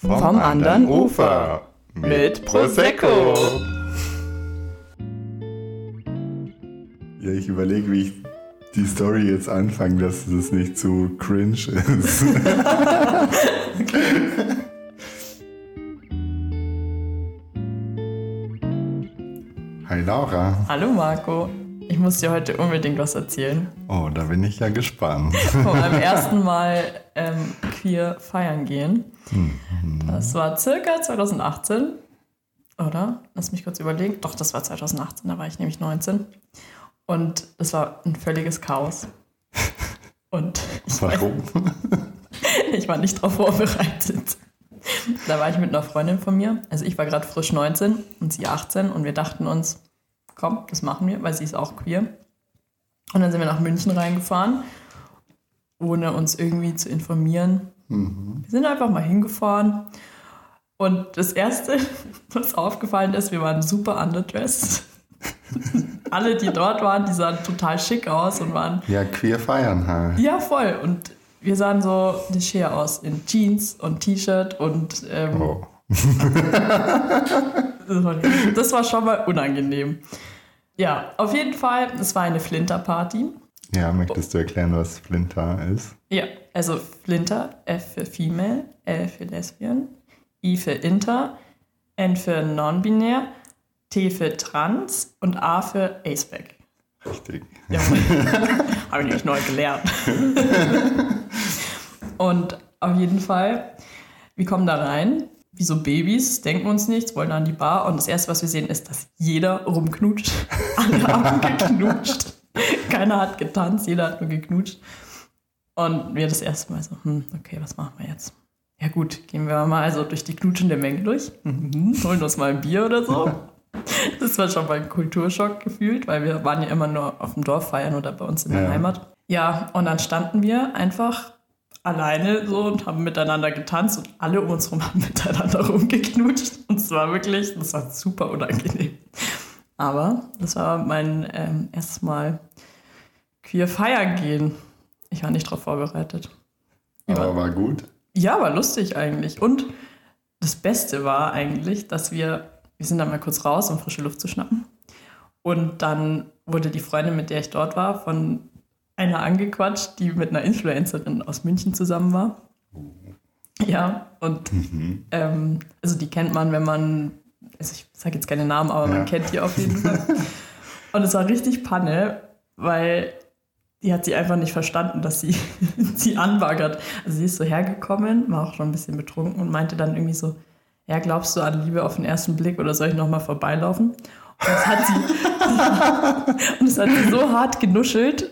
Vom, Vom anderen Ufer mit Prosecco. Ja, ich überlege, wie ich die Story jetzt anfange, dass das nicht zu cringe ist. Hi Laura. Hallo Marco. Ich muss dir heute unbedingt was erzählen. Oh, da bin ich ja gespannt. Von meinem ersten Mal ähm, queer feiern gehen. Mhm. Das war circa 2018, oder? Lass mich kurz überlegen. Doch, das war 2018, da war ich nämlich 19. Und es war ein völliges Chaos. Und ich Warum? War, ich war nicht darauf vorbereitet. Da war ich mit einer Freundin von mir. Also ich war gerade frisch 19 und sie 18 und wir dachten uns, komm, das machen wir, weil sie ist auch queer. Und dann sind wir nach München reingefahren, ohne uns irgendwie zu informieren. Mhm. Wir sind einfach mal hingefahren. Und das Erste, was aufgefallen ist, wir waren super underdressed. Alle, die dort waren, die sahen total schick aus und waren. Ja, queer feiern halt. Ja, voll. Und wir sahen so leger aus in Jeans und T-Shirt und. Ähm, oh. das war schon mal unangenehm. Ja, auf jeden Fall, es war eine Flinter-Party. Ja, möchtest du erklären, was Flinter ist? Ja, also Flinter, F für Female, L für Lesbian, I für Inter, N für Non-Binär, T für Trans und A für Aceback. Richtig. Ja, habe ich nämlich neu gelernt. und auf jeden Fall, wir kommen da rein wie so Babys, denken uns nichts, wollen an die Bar und das Erste, was wir sehen, ist, dass jeder rumknutscht. Alle haben geknutscht. Keiner hat getanzt, jeder hat nur geknutscht. Und wir das erste Mal so, hm, okay, was machen wir jetzt? Ja gut, gehen wir mal also durch die knutschende Menge durch, mhm, holen uns mal ein Bier oder so. Das war schon mal ein Kulturschock gefühlt, weil wir waren ja immer nur auf dem Dorf feiern oder bei uns in der ja. Heimat. Ja, und dann standen wir einfach alleine so und haben miteinander getanzt und alle um uns herum haben miteinander rumgeknutscht. Und es war wirklich, das war super unangenehm. Aber das war mein ähm, erstes Mal queer feiern gehen. Ich war nicht darauf vorbereitet. Aber war gut? Ja, war lustig eigentlich. Und das Beste war eigentlich, dass wir, wir sind dann mal kurz raus, um frische Luft zu schnappen. Und dann wurde die Freundin, mit der ich dort war, von einer angequatscht, die mit einer Influencerin aus München zusammen war. Ja, und mhm. ähm, also die kennt man, wenn man, also ich sage jetzt keine Namen, aber ja. man kennt die auf jeden Fall. und es war richtig Panne, weil die hat sie einfach nicht verstanden, dass sie sie anbaggert. Also sie ist so hergekommen, war auch schon ein bisschen betrunken und meinte dann irgendwie so, ja, glaubst du an Liebe auf den ersten Blick oder soll ich nochmal vorbeilaufen? Und das hat sie, und das hat sie so hart genuschelt,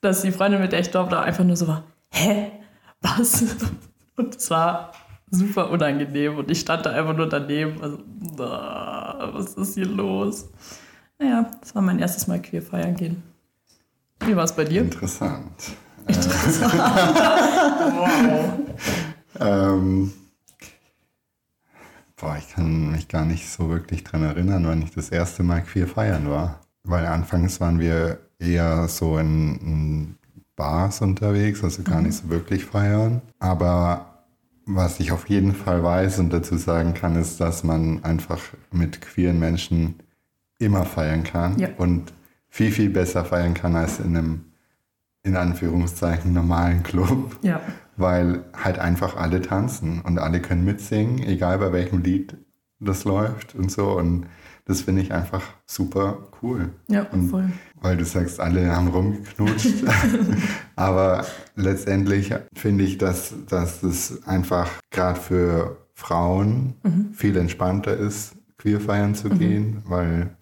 dass die Freundin, mit der ich dort war, einfach nur so war, hä? Was? Und es war super unangenehm und ich stand da einfach nur daneben. Also, was ist hier los? Naja, das war mein erstes Mal queer feiern gehen. Wie war es bei dir? Interessant. Interessant. wow. Ähm, boah, ich kann mich gar nicht so wirklich dran erinnern, wann ich das erste Mal queer feiern war. Weil anfangs waren wir eher so in, in Bars unterwegs, also gar mhm. nicht so wirklich feiern. Aber was ich auf jeden Fall weiß und dazu sagen kann, ist, dass man einfach mit queeren Menschen immer feiern kann ja. und viel, viel besser feiern kann als in einem, in Anführungszeichen, normalen Club. Ja. Weil halt einfach alle tanzen und alle können mitsingen, egal bei welchem Lied das läuft und so. Und das finde ich einfach super cool. Ja, und voll. Weil du sagst, alle haben rumgeknutscht. Aber letztendlich finde ich, dass, dass es einfach gerade für Frauen mhm. viel entspannter ist, queer feiern zu mhm. gehen, weil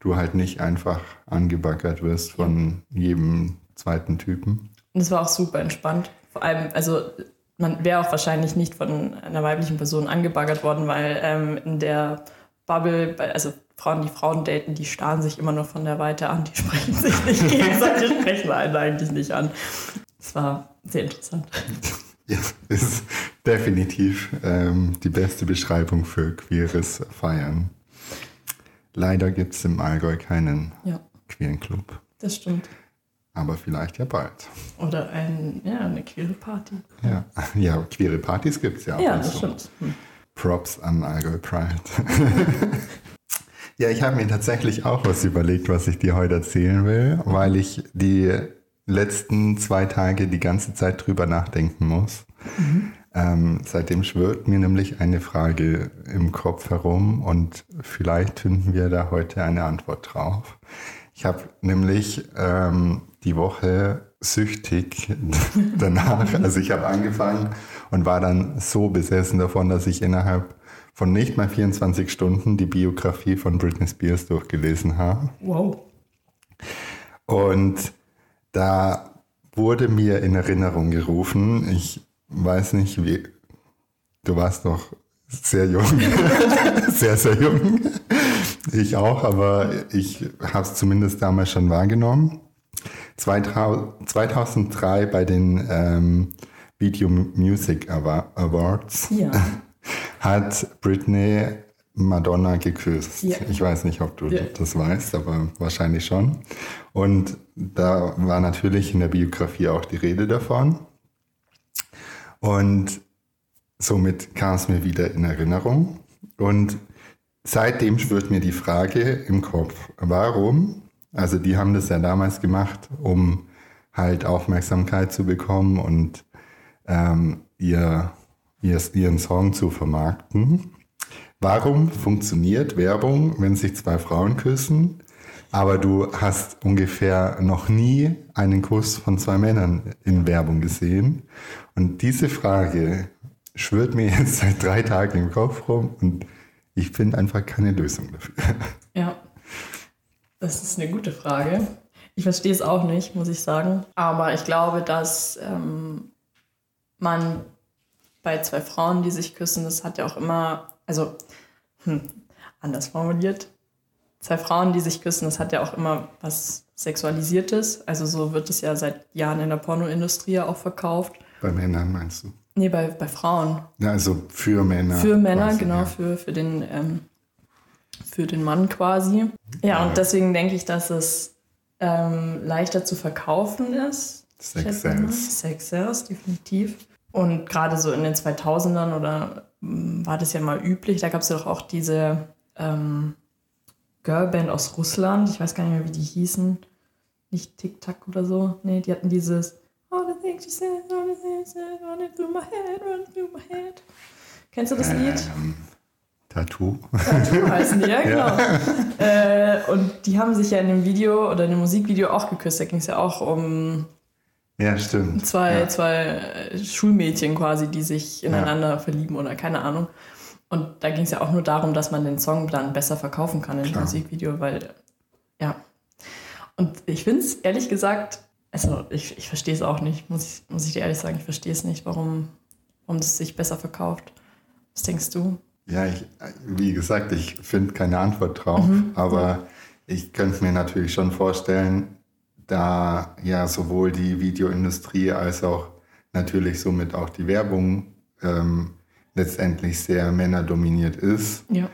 du halt nicht einfach angebaggert wirst von jedem zweiten Typen. Und es war auch super entspannt. Vor allem, also man wäre auch wahrscheinlich nicht von einer weiblichen Person angebaggert worden, weil ähm, in der Bubble, also Frauen, die Frauen daten, die starren sich immer nur von der Weite an, die sprechen sich nicht gegenseitig, sprechen einen eigentlich nicht an. Es war sehr interessant. Ja, ist definitiv ähm, die beste Beschreibung für queeres Feiern. Leider gibt es im Allgäu keinen ja. queeren Club. Das stimmt. Aber vielleicht ja bald. Oder ein, ja, eine queere Party. Ja, ja queere Partys gibt es ja auch. Ja, das so. stimmt. Hm. Props an Allgäu Pride. ja, ich habe mir tatsächlich auch was überlegt, was ich dir heute erzählen will, weil ich die letzten zwei Tage die ganze Zeit drüber nachdenken muss. Mhm. Ähm, seitdem schwirrt mir nämlich eine Frage im Kopf herum und vielleicht finden wir da heute eine Antwort drauf. Ich habe nämlich ähm, die Woche süchtig danach, also ich habe angefangen und war dann so besessen davon, dass ich innerhalb von nicht mal 24 Stunden die Biografie von Britney Spears durchgelesen habe. Wow. Und da wurde mir in Erinnerung gerufen, ich weiß nicht, wie, du warst noch sehr jung, sehr, sehr jung. Ich auch, aber ich habe es zumindest damals schon wahrgenommen. 2003 bei den ähm, Video Music Awards ja. Hat Britney Madonna geküsst. Ja. Ich weiß nicht, ob du ja. das weißt, aber wahrscheinlich schon. Und da war natürlich in der Biografie auch die Rede davon. Und somit kam es mir wieder in Erinnerung. Und seitdem schwirrt mir die Frage im Kopf, warum? Also die haben das ja damals gemacht, um halt Aufmerksamkeit zu bekommen und ähm, ihr, ihr, ihren Song zu vermarkten. Warum funktioniert Werbung, wenn sich zwei Frauen küssen, aber du hast ungefähr noch nie einen Kuss von zwei Männern in Werbung gesehen? Und diese Frage schwirrt mir jetzt seit drei Tagen im Kopf rum und ich finde einfach keine Lösung dafür. Ja, das ist eine gute Frage. Ich verstehe es auch nicht, muss ich sagen. Aber ich glaube, dass ähm, man bei zwei Frauen, die sich küssen, das hat ja auch immer, also hm, anders formuliert, zwei Frauen, die sich küssen, das hat ja auch immer was Sexualisiertes. Also so wird es ja seit Jahren in der Pornoindustrie auch verkauft. Bei Männern meinst du? Nee, bei, bei Frauen. Ja, also für Männer. Für Männer, quasi, genau, ja. für, für, den, ähm, für den Mann quasi. Ja, ja, und deswegen denke ich, dass es ähm, leichter zu verkaufen ist. Sex Sales. Sex Sales, definitiv. Und gerade so in den 2000ern oder hm, war das ja mal üblich, da gab es ja doch auch diese ähm, Girlband aus Russland, ich weiß gar nicht mehr, wie die hießen. Nicht Tic-Tac oder so. Nee, die hatten dieses All the things you said, all the things you said, running through my head, running through my head. Kennst du das Lied? Ähm, Tattoo. Tattoo heißen die, ja, genau. Ja. Äh, und die haben sich ja in dem Video oder in dem Musikvideo auch geküsst. Da ging es ja auch um ja, stimmt. Zwei, ja. zwei Schulmädchen quasi, die sich ineinander ja. verlieben oder keine Ahnung. Und da ging es ja auch nur darum, dass man den Song dann besser verkaufen kann im Musikvideo, weil, ja. Und ich finde es ehrlich gesagt, also ich, ich verstehe es auch nicht, muss ich, muss ich dir ehrlich sagen, ich verstehe es nicht, warum, warum das sich besser verkauft. Was denkst du? Ja, ich, wie gesagt, ich finde keine Antwort drauf, mhm. aber ich könnte mir natürlich schon vorstellen, da ja sowohl die Videoindustrie als auch natürlich somit auch die Werbung ähm, letztendlich sehr männerdominiert ist, ja.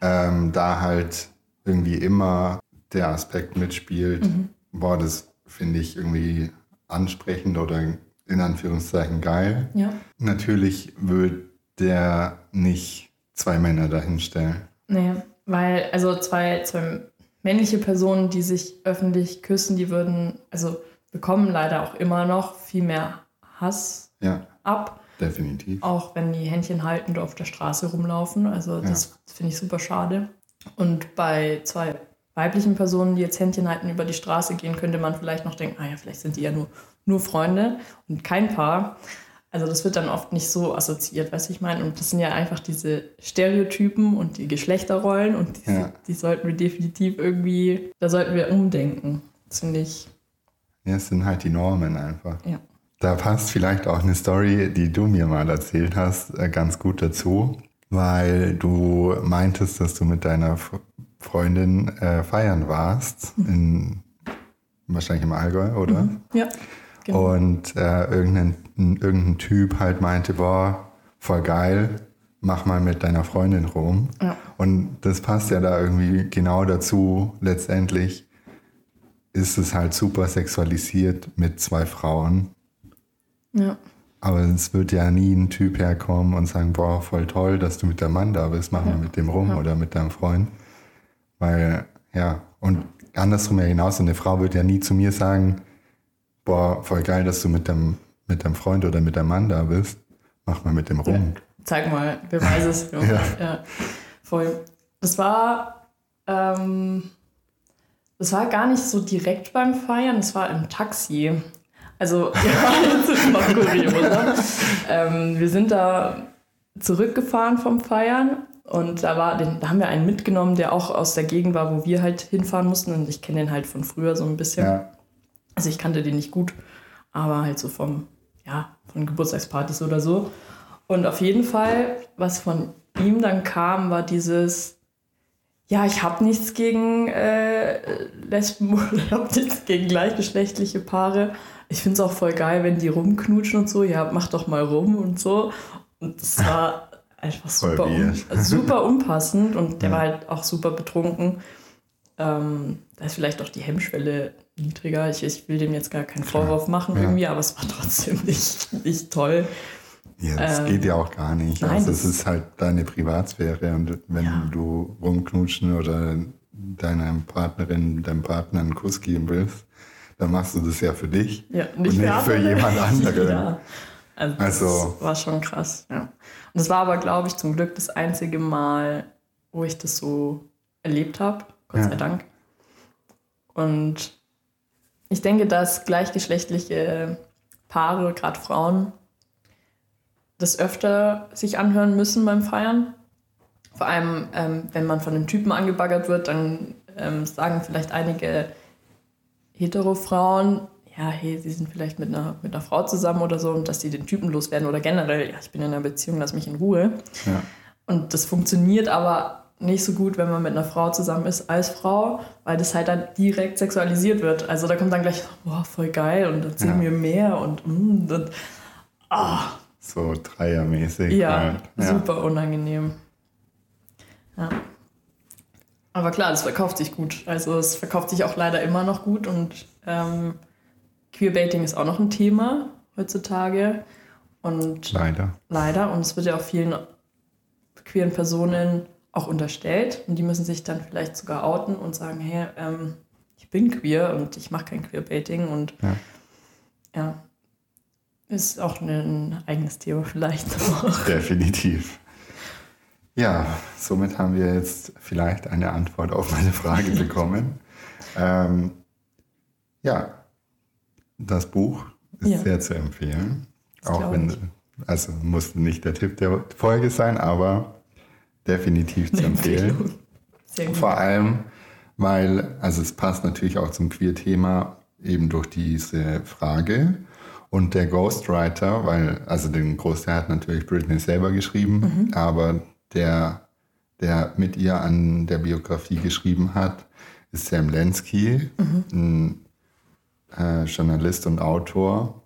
ähm, da halt irgendwie immer der Aspekt mitspielt, mhm. boah, das finde ich irgendwie ansprechend oder in Anführungszeichen geil. Ja. Natürlich wird der nicht zwei Männer dahinstellen. Nee, weil also zwei, zwei männliche Personen, die sich öffentlich küssen, die würden, also bekommen leider auch immer noch viel mehr Hass ja, ab. Definitiv. Auch wenn die Händchen haltend auf der Straße rumlaufen. Also das ja. finde ich super schade. Und bei zwei weiblichen Personen, die jetzt Händchen halten über die Straße gehen, könnte man vielleicht noch denken, ah ja, vielleicht sind die ja nur, nur Freunde und kein Paar. Also das wird dann oft nicht so assoziiert, weißt du, ich meine. Und das sind ja einfach diese Stereotypen und die Geschlechterrollen und die, ja. die sollten wir definitiv irgendwie, da sollten wir umdenken. Das finde ich. Ja, es sind halt die Normen einfach. Ja. Da passt vielleicht auch eine Story, die du mir mal erzählt hast, äh, ganz gut dazu, weil du meintest, dass du mit deiner Freundin äh, feiern warst, mhm. in, wahrscheinlich im Allgäu, oder? Mhm. Ja. Genau. Und äh, irgendein, irgendein Typ halt meinte, boah, voll geil, mach mal mit deiner Freundin rum. Ja. Und das passt ja da irgendwie genau dazu, letztendlich ist es halt super sexualisiert mit zwei Frauen. Ja. Aber es wird ja nie ein Typ herkommen und sagen, boah, voll toll, dass du mit der Mann da bist, machen wir mit dem rum Ja. oder mit deinem Freund. Weil, ja, und andersrum ja genauso, eine Frau wird ja nie zu mir sagen, boah, voll geil, dass du mit deinem, mit deinem Freund oder mit deinem Mann da bist, mach mal mit dem rum. Zeig mal, beweise es. Ja. Ja. ja. Voll. Das war, ähm, das war gar nicht so direkt beim Feiern, es war im Taxi. Also, ja, das ist noch kurioser. ähm, wir sind da zurückgefahren vom Feiern und da, war, den, da haben wir einen mitgenommen, der auch aus der Gegend war, wo wir halt hinfahren mussten und ich kenne den halt von früher so ein bisschen. Ja, Also ich kannte den nicht gut, aber halt so vom, ja, von Geburtstagspartys oder so. Und auf jeden Fall, was von ihm dann kam, war dieses, ja, ich habe nichts gegen äh, Lesben oder ich habe nichts gegen gleichgeschlechtliche Paare. Ich finde es auch voll geil, wenn die rumknutschen und so. Ja, mach doch mal rum und so. Und das war einfach super, un super unpassend und der Ja. war halt auch super betrunken. Ähm, da ist vielleicht auch die Hemmschwelle niedriger. Ich, ich will dem jetzt gar keinen Vorwurf machen Ja. irgendwie, aber es war trotzdem nicht, nicht toll. ja das Ähm, geht ja auch gar nicht. nein, also das- es ist halt deine Privatsphäre und wenn Ja. du rumknutschen oder deiner Partnerin, deinem Partner einen Kuss geben willst, dann machst du das ja für dich. Ja, Und nicht für andere. jemand anderen. ja. Also, das Also- war schon krass. Ja. Und das war aber, glaube ich, zum Glück das einzige Mal, wo ich das so erlebt habe. Gott sei Dank. Und ich denke, dass gleichgeschlechtliche Paare, gerade Frauen, das öfter sich anhören müssen beim Feiern. Vor allem, ähm, wenn man von einem Typen angebaggert wird, dann ähm, sagen vielleicht einige Hetero-Frauen, ja, hey, sie sind vielleicht mit einer, mit einer Frau zusammen oder so und dass sie den Typen loswerden oder generell, ja, ich bin in einer Beziehung, lass mich in Ruhe. Ja. Und das funktioniert aber nicht so gut, wenn man mit einer Frau zusammen ist als Frau, weil das halt dann direkt sexualisiert wird. Also da kommt dann gleich, boah, voll geil und erzähl Ja. mir mehr und, mm, und ah, So dreiermäßig. ja, halt. ja. super unangenehm. Ja. Aber klar, das verkauft sich gut. Also es verkauft sich auch leider immer noch gut und ähm, Queerbaiting ist auch noch ein Thema heutzutage. Und Leider. leider, und es wird ja auch vielen queeren Personen auch unterstellt und die müssen sich dann vielleicht sogar outen und sagen, hey, ähm, ich bin queer und ich mache kein Queerbaiting und Ja. ja, ist auch ein eigenes Thema vielleicht auch. Definitiv. Ja, somit haben wir jetzt vielleicht eine Antwort auf meine Frage bekommen. ähm, ja, das Buch ist Ja. sehr zu empfehlen. Das Auch wenn, ich. also muss nicht der Tipp der Folge sein, aber definitiv zu empfehlen. Sehr gut. Vor allem, weil, also es passt natürlich auch zum Queer-Thema eben durch diese Frage. Und der Ghostwriter, weil, also den Großteil hat natürlich Britney selber geschrieben, aber der, der mit ihr an der Biografie geschrieben hat, ist Sam Lensky, ein äh, Journalist und Autor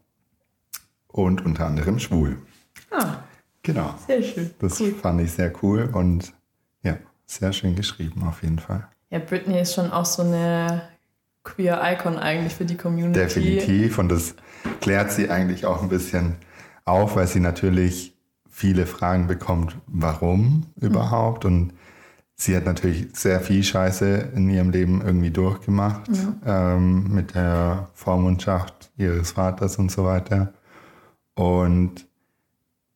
und unter anderem schwul. Ah, Genau. sehr schön. Das cool. fand ich sehr cool und ja, sehr schön geschrieben auf jeden Fall. Ja, Britney ist schon auch so eine queer Icon eigentlich für die Community. Definitiv. Und das klärt sie eigentlich auch ein bisschen auf, weil sie natürlich viele Fragen bekommt, warum überhaupt. Und sie hat natürlich sehr viel Scheiße in ihrem Leben irgendwie durchgemacht. Ähm, mit der Vormundschaft ihres Vaters und so weiter. Und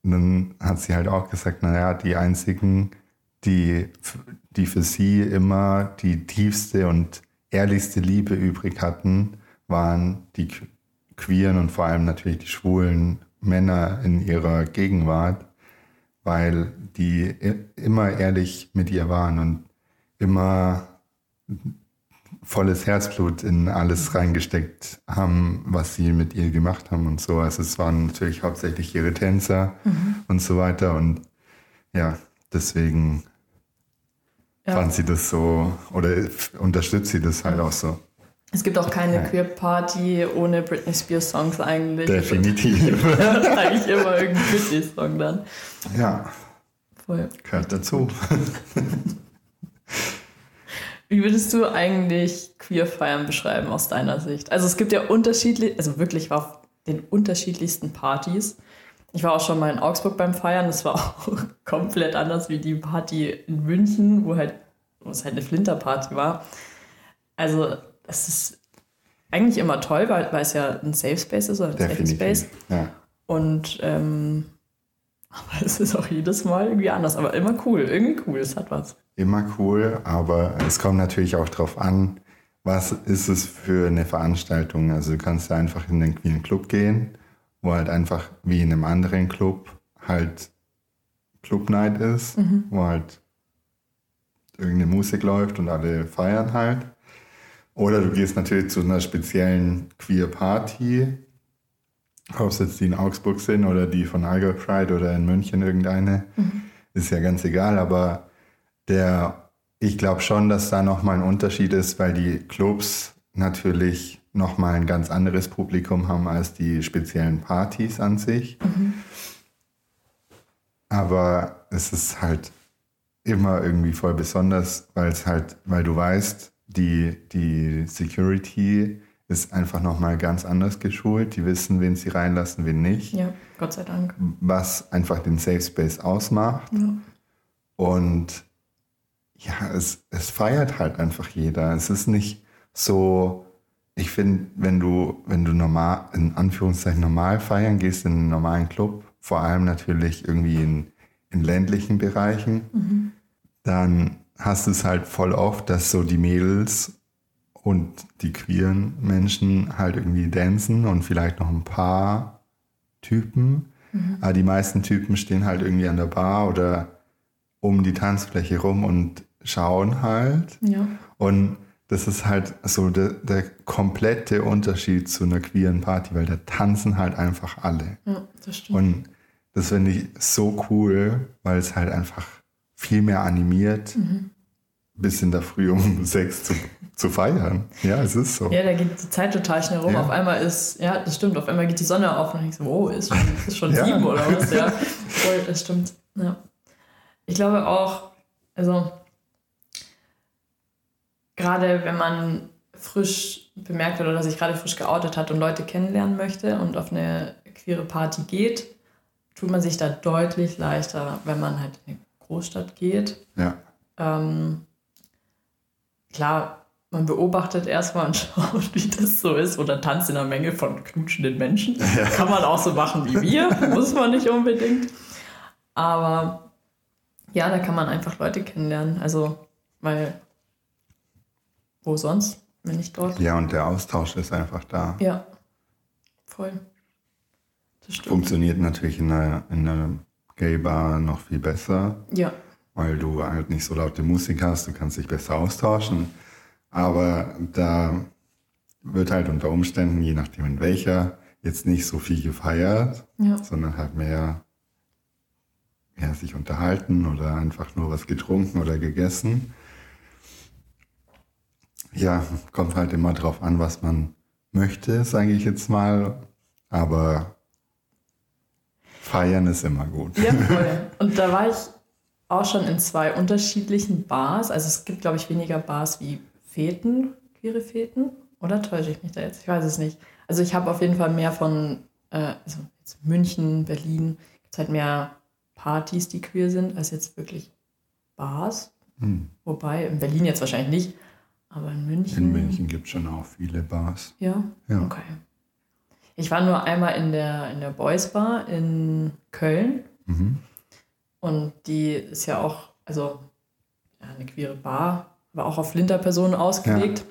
dann hat sie halt auch gesagt, naja, die einzigen, die, die für sie immer die tiefste und ehrlichste Liebe übrig hatten, waren die que- queeren und vor allem natürlich die schwulen Männer in ihrer Gegenwart, weil die immer ehrlich mit ihr waren und immer volles Herzblut in alles reingesteckt haben, was sie mit ihr gemacht haben und so. Also es waren natürlich hauptsächlich ihre Tänzer und so weiter und ja, deswegen Ja. fand sie das so oder unterstützt sie das halt auch so. Es gibt auch keine Ja. Queer Party ohne Britney Spears Songs eigentlich. Definitiv. eigentlich immer irgendein Britney Song dann. ja, Voll. gehört dazu. Wie würdest du eigentlich Queer-Feiern beschreiben aus deiner Sicht? Also es gibt ja unterschiedliche, also wirklich war auf den unterschiedlichsten Partys. Ich war auch schon mal in Augsburg beim Feiern, das war auch komplett anders wie die Party in München, wo halt wo es halt eine Flinterparty war. Also es ist eigentlich immer toll, weil, weil es ja ein Safe Space ist oder ein Definitiv. Safe Space. Ja. Und ähm, aber es ist auch jedes Mal irgendwie anders, aber immer cool, irgendwie cool, es hat was. Immer cool, aber es kommt natürlich auch darauf an, was ist es für eine Veranstaltung. Also du kannst einfach in den Queen Club gehen, wo halt einfach wie in einem anderen Club halt Club Night ist, mhm. wo halt irgendeine Musik läuft und alle feiern halt. Oder du gehst natürlich zu einer speziellen Queer Party, ob es jetzt die in Augsburg sind oder die von Allgäu Pride oder in München irgendeine, mhm. ist ja ganz egal, aber der, ich glaube schon, dass da nochmal ein Unterschied ist, weil die Clubs natürlich nochmal ein ganz anderes Publikum haben als die speziellen Partys an sich. Mhm. Aber es ist halt immer irgendwie voll besonders, weil es halt, weil du weißt, die, die Security ist einfach nochmal ganz anders geschult. Die wissen, wen sie reinlassen, wen nicht. Ja, Gott sei Dank. Was einfach den Safe Space ausmacht. Ja. Und ja, es, es feiert halt einfach jeder. Es ist nicht so, ich finde, wenn du, wenn du normal, in Anführungszeichen normal feiern gehst in einen normalen Club, vor allem natürlich irgendwie in in ländlichen Bereichen, mhm. dann hast du es halt voll oft, dass so die Mädels und die queeren Menschen halt irgendwie dancen und vielleicht noch ein paar Typen. Mhm. Aber die meisten Typen stehen halt irgendwie an der Bar oder um die Tanzfläche rum und schauen halt. Ja. Und das ist halt so der, der, komplette Unterschied zu einer queeren Party, weil da tanzen halt einfach alle. Ja, das stimmt. Und das finde ich so cool, weil es halt einfach viel mehr animiert, mhm. bis in der Früh um sechs zu, zu feiern. Ja, es ist so. Ja, da geht die Zeit total schnell rum. Ja. Auf einmal ist, ja, das stimmt, auf einmal geht die Sonne auf und ich so, oh, ist schon, ist schon ja. sieben oder was? Ja, voll, das stimmt. Ja. Ich glaube auch, also gerade wenn man frisch bemerkt hat oder sich gerade frisch geoutet hat und Leute kennenlernen möchte und auf eine queere Party geht, tut man sich da deutlich leichter, wenn man halt in eine Großstadt geht. Ja. Ähm, klar, man beobachtet erstmal und schaut, wie das so ist oder tanzt in einer Menge von knutschenden Menschen. Ja. Kann man auch so machen wie wir, muss man nicht unbedingt. Aber ja, da kann man einfach Leute kennenlernen. Also, weil wo sonst, wenn nicht dort? Ja, und der Austausch ist einfach da. Ja, voll. Funktioniert natürlich in einer, in einer Gay-Bar noch viel besser. Ja. Weil du halt nicht so laute Musik hast, du kannst dich besser austauschen. Aber da wird halt unter Umständen, je nachdem in welcher, jetzt nicht so viel gefeiert, ja. sondern halt mehr ja, sich unterhalten oder einfach nur was getrunken oder gegessen. Ja, kommt halt immer drauf an, was man möchte, sage ich jetzt mal. Aber Feiern ist immer gut. Ja, voll. Und da war ich auch schon in zwei unterschiedlichen Bars. Also es gibt, glaube ich, weniger Bars wie Feten, queere Feten. Oder täusche ich mich da jetzt? Ich weiß es nicht. Also ich habe auf jeden Fall mehr von äh, also jetzt München, Berlin, gibt es halt mehr Partys, die queer sind, als jetzt wirklich Bars. Hm. Wobei, in Berlin jetzt wahrscheinlich nicht, aber in München. In München gibt es schon auch viele Bars. Ja? Ja. Okay. Ich war nur einmal in der, in der Boys Bar in Köln. Mhm. Und die ist ja auch, also ja, eine queere Bar, war auch auf Flinterpersonen ausgelegt.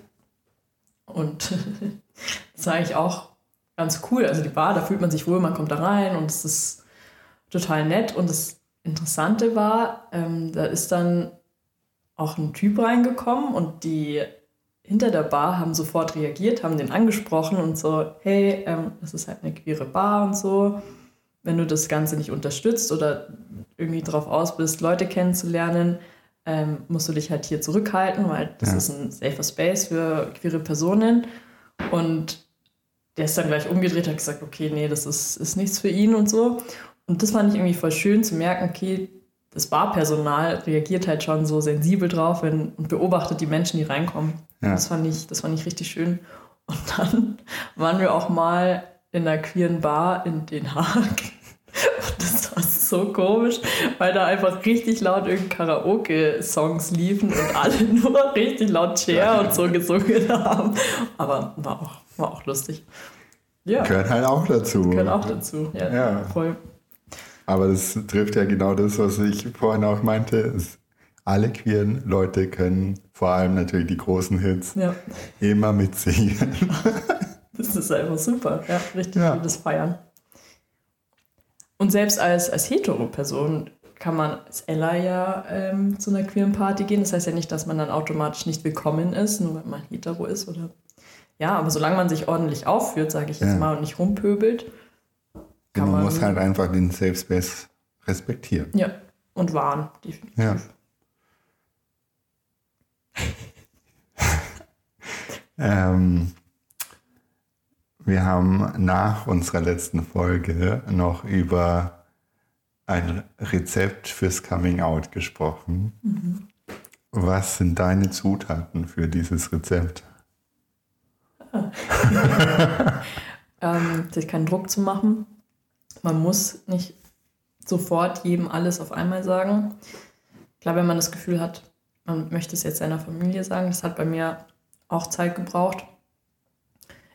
Ja. Und das war eigentlich auch ganz cool. Also die Bar, da fühlt man sich wohl, man kommt da rein und es ist total nett. Und das Interessante war, ähm, da ist dann auch ein Typ reingekommen und die hinter der Bar haben sofort reagiert, haben den angesprochen und so, hey, ähm, das ist halt eine queere Bar und so. Wenn du das Ganze nicht unterstützt oder irgendwie drauf aus bist, Leute kennenzulernen, ähm, musst du dich halt hier zurückhalten, weil das ja. ist ein safer Space für queere Personen. Und der ist dann gleich umgedreht, hat gesagt, okay, nee, das ist, ist nichts für ihn und so. Und das fand ich irgendwie voll schön zu merken, okay, das Barpersonal reagiert halt schon so sensibel drauf wenn, und beobachtet die Menschen, die reinkommen. Ja. Das, fand ich, das fand ich richtig schön. Und dann waren wir auch mal in einer queeren Bar in Den Haag. Und das war so komisch, weil da einfach richtig laut irgendein Karaoke-Songs liefen und alle nur richtig laut Chair und so gesungen haben. Aber war auch, war auch lustig. Ja. Gehört halt auch dazu. Gehört auch dazu, ja. ja. Voll. Aber das trifft ja genau das, was ich vorhin auch meinte. Alle queeren Leute können vor allem natürlich die großen Hits ja. immer mitsingen. Das ist einfach super. Ja, richtig ja. vieles Feiern. Und selbst als, als Hetero-Person kann man als Ella ja ähm, zu einer queeren Party gehen. Das heißt ja nicht, dass man dann automatisch nicht willkommen ist, nur weil man hetero ist. Oder ja, aber solange man sich ordentlich aufführt, sage ich jetzt ja. mal, und nicht rumpöbelt. Kann man, man muss halt einfach den Safe Space respektieren. Ja, und wahren, definitiv. Ja. ähm, wir haben nach unserer letzten Folge noch über ein Rezept fürs Coming Out gesprochen. Mhm. Was sind deine Zutaten für dieses Rezept? Ähm, sich keinen Druck zu machen. Man muss nicht sofort jedem alles auf einmal sagen. Klar, wenn man das Gefühl hat, man möchte es jetzt seiner Familie sagen, das hat bei mir auch Zeit gebraucht.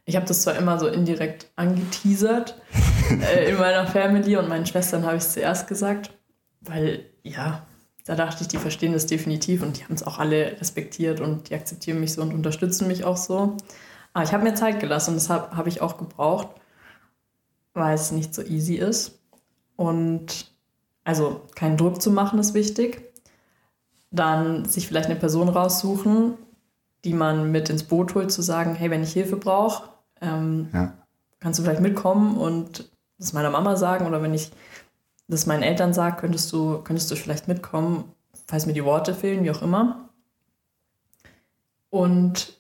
Ich habe das zwar immer so indirekt angeteasert äh, in meiner Family und meinen Schwestern habe ich es zuerst gesagt, weil ja, da dachte ich, die verstehen das definitiv und die haben es auch alle respektiert und die akzeptieren mich so und unterstützen mich auch so. Aber ich habe mir Zeit gelassen und das habe hab ich auch gebraucht, weil es nicht so easy ist. Und also keinen Druck zu machen ist wichtig. Dann sich vielleicht eine Person raussuchen, die man mit ins Boot holt, zu sagen, hey, wenn ich Hilfe brauche, ähm, ja. Kannst du vielleicht mitkommen und das meiner Mama sagen oder wenn ich das meinen Eltern sage, könntest du, könntest du vielleicht mitkommen, falls mir die Worte fehlen, wie auch immer. Und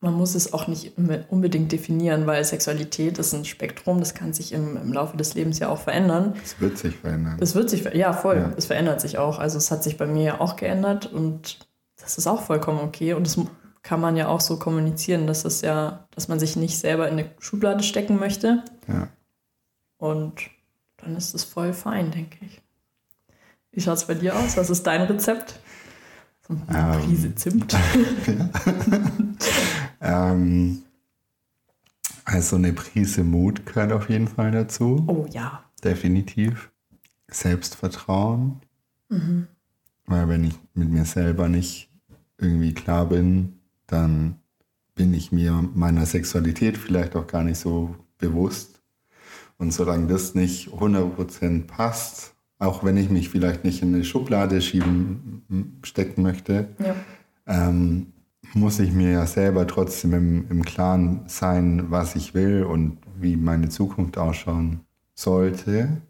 man muss es auch nicht unbedingt definieren, weil Sexualität ist ein Spektrum, das kann sich im, im Laufe des Lebens ja auch verändern. Es wird sich verändern. Es wird sich, ja voll, ja. es verändert sich auch. Also es hat sich bei mir ja auch geändert und das ist auch vollkommen okay. Und es kann man ja auch so kommunizieren, dass es ja, dass man sich nicht selber in eine Schublade stecken möchte. Ja. Und dann ist es voll fein, denke ich. Wie schaut es bei dir aus? Was ist dein Rezept? So eine ähm, Prise Zimt. ähm, also eine Prise Mut gehört auf jeden Fall dazu. Oh ja. Definitiv. Selbstvertrauen. Mhm. Weil wenn ich mit mir selber nicht irgendwie klar bin, dann bin ich mir meiner Sexualität vielleicht auch gar nicht so bewusst. Und solange das nicht 100% passt, auch wenn ich mich vielleicht nicht in eine Schublade schieben, stecken möchte, ja. ähm, muss ich mir ja selber trotzdem im, im Klaren sein, was ich will und wie meine Zukunft ausschauen sollte.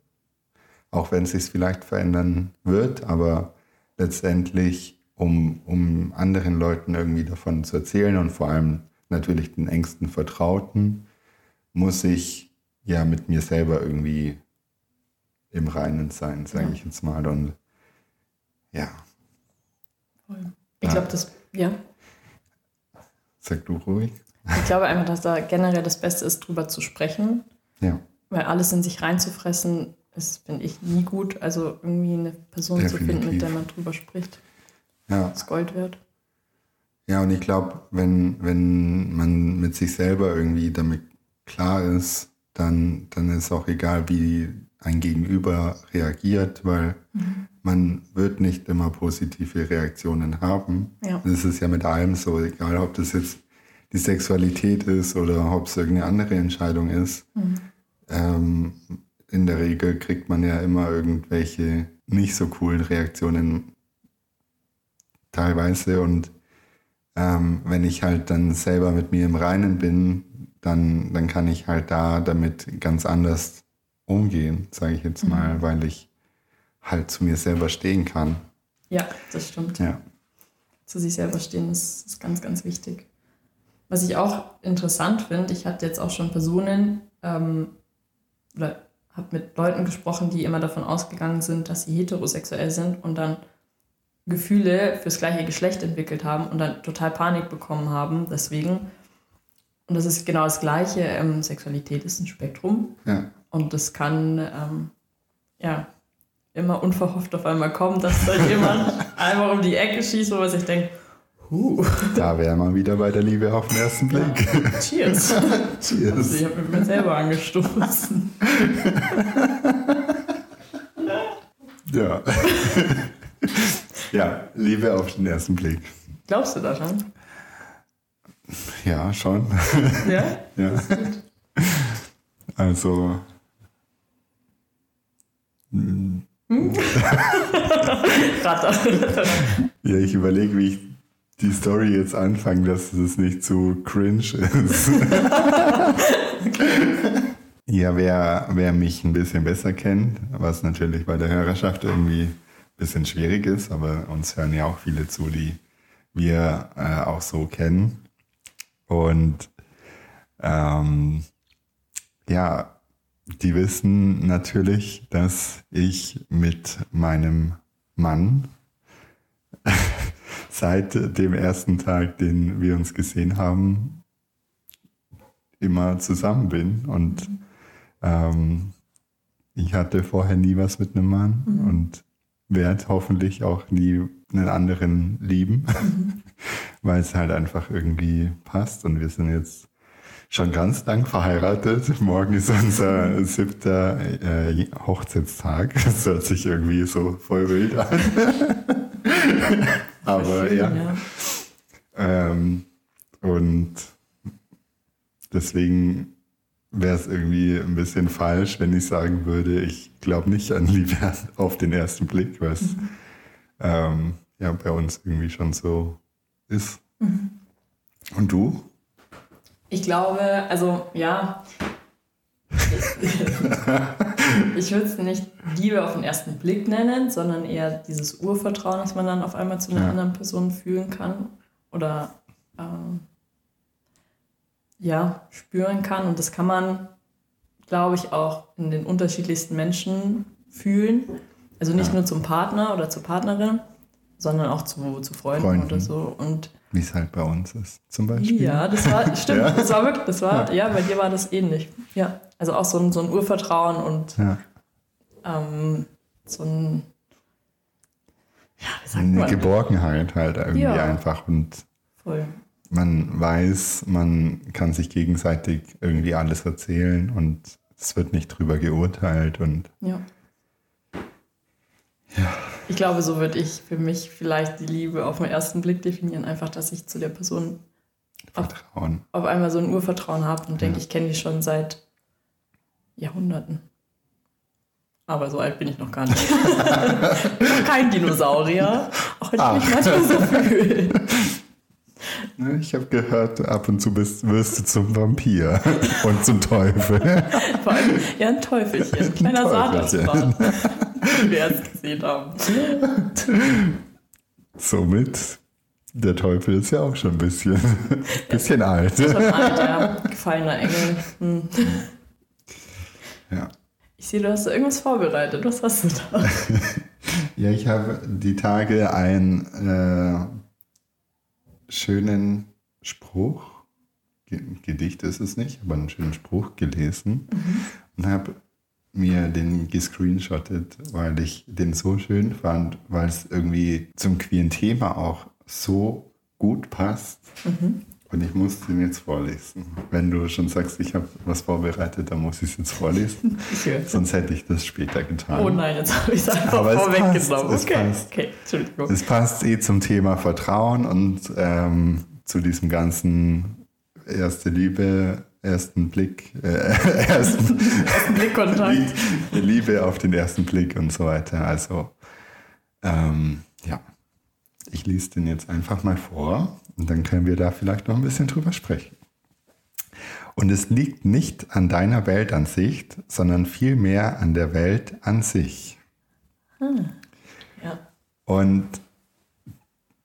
Auch wenn es sich vielleicht verändern wird, aber letztendlich um, um anderen Leuten irgendwie davon zu erzählen und vor allem natürlich den engsten Vertrauten, muss ich ja mit mir selber irgendwie im Reinen sein, sage ja. ich jetzt mal. Und ja. Ich glaube, das, ja. Sag du ruhig. Ich glaube einfach, dass da generell das Beste ist, drüber zu sprechen. Ja. Weil alles in sich reinzufressen, ist, finde ich, nie gut. Also irgendwie eine Person Definitiv. zu finden, mit der man drüber spricht ja. das Gold wert. Ja, und ich glaube, wenn, wenn man mit sich selber irgendwie damit klar ist, dann, dann ist auch egal, wie ein Gegenüber reagiert, weil mhm. man wird nicht immer positive Reaktionen haben. Ja. Das ist ja mit allem so, egal ob das jetzt die Sexualität ist oder ob es irgendeine andere Entscheidung ist. Mhm. Ähm, in der Regel kriegt man ja immer irgendwelche nicht so coolen Reaktionen teilweise. Und ähm, wenn ich halt dann selber mit mir im Reinen bin, dann, dann kann ich halt da damit ganz anders umgehen, sage ich jetzt mal, mhm. weil ich halt zu mir selber stehen kann. Ja, das stimmt. Ja. Zu sich selber stehen ist, ist ganz, ganz wichtig. Was ich auch interessant finde, ich hatte jetzt auch schon Personen, ähm, oder habe mit Leuten gesprochen, die immer davon ausgegangen sind, dass sie heterosexuell sind und dann Gefühle fürs gleiche Geschlecht entwickelt haben und dann total Panik bekommen haben. Deswegen, und das ist genau das Gleiche, ähm, Sexualität ist ein Spektrum. Ja. Und das kann ähm, ja immer unverhofft auf einmal kommen, dass da jemand einfach um die Ecke schießt, wo man sich denkt, huh. Da wäre man wieder bei der Liebe auf den ersten Blick. Ja. Cheers. Cheers. Also ich habe mit mir selber angestoßen. Ja. ja, Liebe auf den ersten Blick. Glaubst du da schon? Ja, schon. Ja? Ja. Also. Ratter. Ja, ich überlege, wie ich die Story jetzt anfange, dass es nicht zu cringe ist. Ja, wer, wer mich ein bisschen besser kennt, was natürlich bei der Hörerschaft irgendwie bisschen schwierig ist, aber uns hören ja auch viele zu, die wir äh, auch so kennen. Und ähm, ja, die wissen natürlich, dass ich mit meinem Mann seit dem ersten Tag, den wir uns gesehen haben, immer zusammen bin. Und ähm, ich hatte vorher nie was mit einem Mann und werde hoffentlich auch nie einen anderen lieben, weil es halt einfach irgendwie passt. Und wir sind jetzt schon ganz lang verheiratet. Morgen ist unser siebter äh, Hochzeitstag. Das hört sich irgendwie so voll wild an. Aber Schön, ja. Ähm, und deswegen wäre es irgendwie ein bisschen falsch, wenn ich sagen würde, ich glaube nicht an Liebe auf den ersten Blick, was ähm, ja bei uns irgendwie schon so ist. Und du? Ich glaube, also ja. Ich würde es nicht Liebe auf den ersten Blick nennen, sondern eher dieses Urvertrauen, das man dann auf einmal zu einer Ja. anderen Person fühlen kann oder ähm, ja, spüren kann. Und das kann man, glaube ich, auch in den unterschiedlichsten Menschen fühlen. Also nicht Ja. nur zum Partner oder zur Partnerin, sondern auch zu, zu Freunden, Freunden. oder so. Und Wie es halt bei uns ist, zum Beispiel. ja, das war, stimmt, Ja. das war wirklich, das war, ja, bei dir war das ähnlich. Ja, also auch so ein, so ein Urvertrauen und Ja. ähm, so ein, ja, wie sagt Eine man? Geborgenheit halt irgendwie Ja. einfach und Voll. Man weiß, man kann sich gegenseitig irgendwie alles erzählen und es wird nicht drüber geurteilt und Ja. Ich glaube, so würde ich für mich vielleicht die Liebe auf den ersten Blick definieren. Einfach, dass ich zu der Person auf, Vertrauen. auf einmal so ein Urvertrauen habe und denke, Ja. ich kenne die schon seit Jahrhunderten. Aber so alt bin ich noch gar nicht. kein Dinosaurier. Auch wenn ich mich Ach. manchmal so fühle. Ne, Ich habe gehört, ab und zu bist, wirst du zum Vampir und zum Teufel. Vor allem, ja, ein Teufelchen. Ein kleiner. Satansbart. Wie wir erst gesehen haben. Somit, der Teufel ist ja auch schon ein bisschen, bisschen alt. Schon alt, ja. Gefallener Engel. Hm. Ja. Ich sehe, du hast da irgendwas vorbereitet. Was hast du da? Ja, ich habe die Tage einen äh, schönen Spruch, Ge Gedicht ist es nicht, aber einen schönen Spruch gelesen und habe mir den gescreenshottet, weil ich den so schön fand, weil es irgendwie zum queeren Thema auch so gut passt. Und ich muss den jetzt vorlesen. Wenn du schon sagst, ich habe was vorbereitet, dann muss ich es jetzt vorlesen. Sonst hätte ich das später getan. Oh nein, jetzt habe ich es einfach vorweggenommen. es Okay, passt. okay, Entschuldigung. Es passt eh zum Thema Vertrauen und ähm, zu diesem ganzen erste Liebe, ersten Blick, äh, ersten Ersten Blickkontakt. Liebe auf den ersten Blick und so weiter. Also ähm, ja, ich lese den jetzt einfach mal vor und dann können wir da vielleicht noch ein bisschen drüber sprechen. Und es liegt nicht an deiner Weltansicht, sondern vielmehr an der Welt an sich. Ja. Und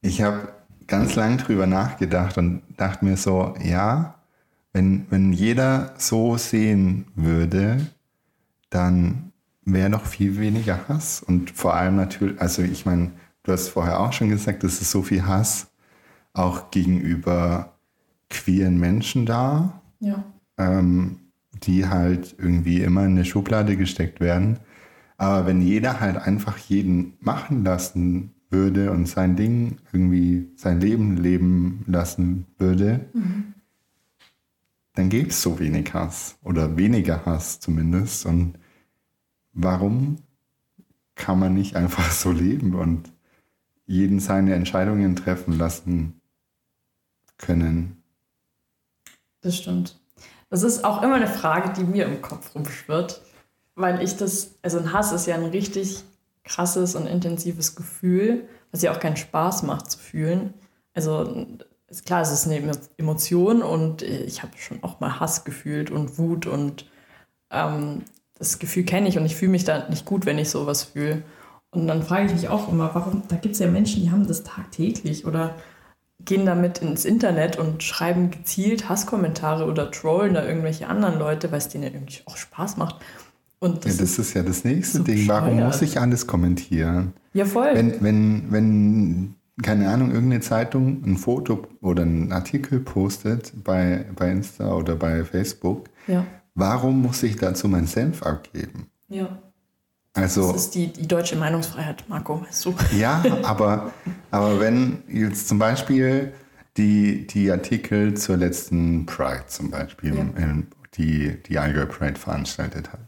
ich habe ganz lang drüber nachgedacht und dachte mir so, ja, wenn, wenn jeder so sehen würde, dann wäre noch viel weniger Hass und vor allem natürlich, also ich meine, du hast vorher auch schon gesagt, es ist so viel Hass auch gegenüber queeren Menschen da, Ja. ähm, die halt irgendwie immer in eine Schublade gesteckt werden. Aber wenn jeder halt einfach jeden machen lassen würde und sein Ding irgendwie sein Leben leben lassen würde, dann gäbe es so wenig Hass oder weniger Hass zumindest. Und warum kann man nicht einfach so leben und jeden seine Entscheidungen treffen lassen können? Das stimmt. Das ist auch immer eine Frage, die mir im Kopf rumschwirrt, weil ich das, also ein Hass ist ja ein richtig krasses und intensives Gefühl, was ja auch keinen Spaß macht zu fühlen. Also ist klar, es ist eine Emo- Emotion und ich habe schon auch mal Hass gefühlt und Wut und ähm, das Gefühl kenne ich und ich fühle mich da nicht gut, wenn ich sowas fühle. Und dann frage ich mich auch immer, warum, da gibt es ja Menschen, die haben das tagtäglich oder gehen damit ins Internet und schreiben gezielt Hasskommentare oder trollen da irgendwelche anderen Leute, weil es denen ja irgendwie auch Spaß macht. Und Ja, das, das ist ja das nächste so Ding. Warum muss ich alles kommentieren? ja voll. Wenn, wenn, wenn, keine Ahnung, irgendeine Zeitung ein Foto oder einen Artikel postet bei, bei Insta oder bei Facebook, ja, warum muss ich dazu meinen Senf abgeben? ja. Also, Das ist die, die deutsche Meinungsfreiheit, Marco, weißt du? ja, aber, aber wenn jetzt zum Beispiel die, die Artikel zur letzten Pride zum Beispiel, Ja. die die Allgäu Pride veranstaltet hat,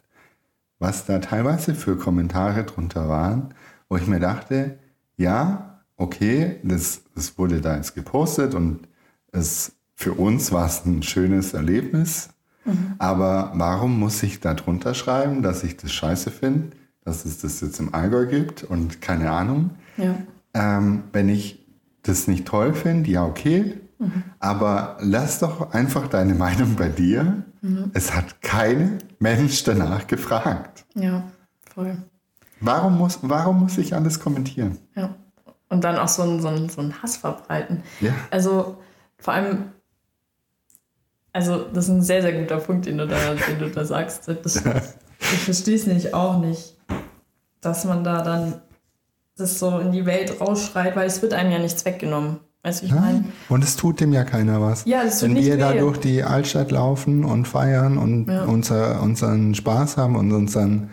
was da teilweise für Kommentare drunter waren, wo ich mir dachte, ja, okay, das, das wurde da jetzt gepostet und es, für uns war es ein schönes Erlebnis, aber warum muss ich da drunter schreiben, dass ich das scheiße finde, dass es das jetzt im Allgäu gibt und keine Ahnung. Ja, Ähm, wenn ich das nicht toll finde, ja, okay. Aber lass doch einfach deine Meinung bei dir. Es hat kein Mensch danach gefragt. ja, voll. Warum muss, warum muss ich alles kommentieren? Ja. Und dann auch so einen so so einen Hass verbreiten. Ja. Also vor allem, also das ist ein sehr, sehr guter Punkt, den du da, den du da sagst. Das, ich verstehe es nämlich auch nicht, dass man da dann das so in die Welt rausschreit, weil es wird einem ja nichts weggenommen. Weißt du, ich meine? Und es tut dem ja keiner was. Ja, das tut Wenn wir da weh. durch die Altstadt laufen und feiern und Ja. unser, unseren Spaß haben und unseren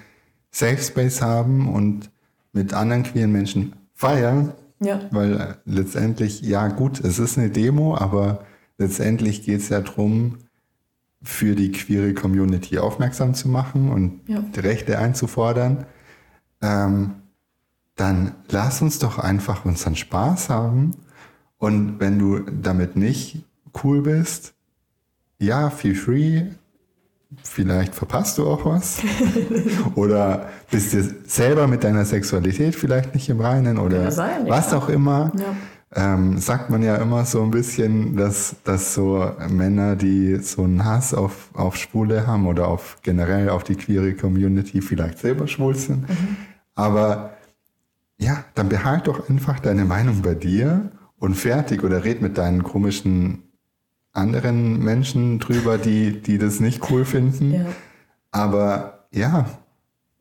Safe Space haben und mit anderen queeren Menschen feiern, Ja, weil äh, letztendlich, ja gut, es ist eine Demo, aber letztendlich geht es ja darum, für die queere Community aufmerksam zu machen und Ja. die Rechte einzufordern. Ähm, dann lass uns doch einfach unseren Spaß haben. Und wenn du damit nicht cool bist, ja, feel free. Vielleicht verpasst du auch was. oder bist dir selber mit deiner Sexualität vielleicht nicht im Reinen oder ja sein, ja, was klar. auch immer. ja, Ähm, sagt man ja immer so ein bisschen, dass, dass so Männer, die so einen Hass auf, auf Schwule haben oder auf generell auf die queere Community vielleicht selber schwul sind. Aber ja, dann behalt doch einfach deine Meinung bei dir und fertig oder red mit deinen komischen anderen Menschen drüber, die, die das nicht cool finden. ja. Aber ja,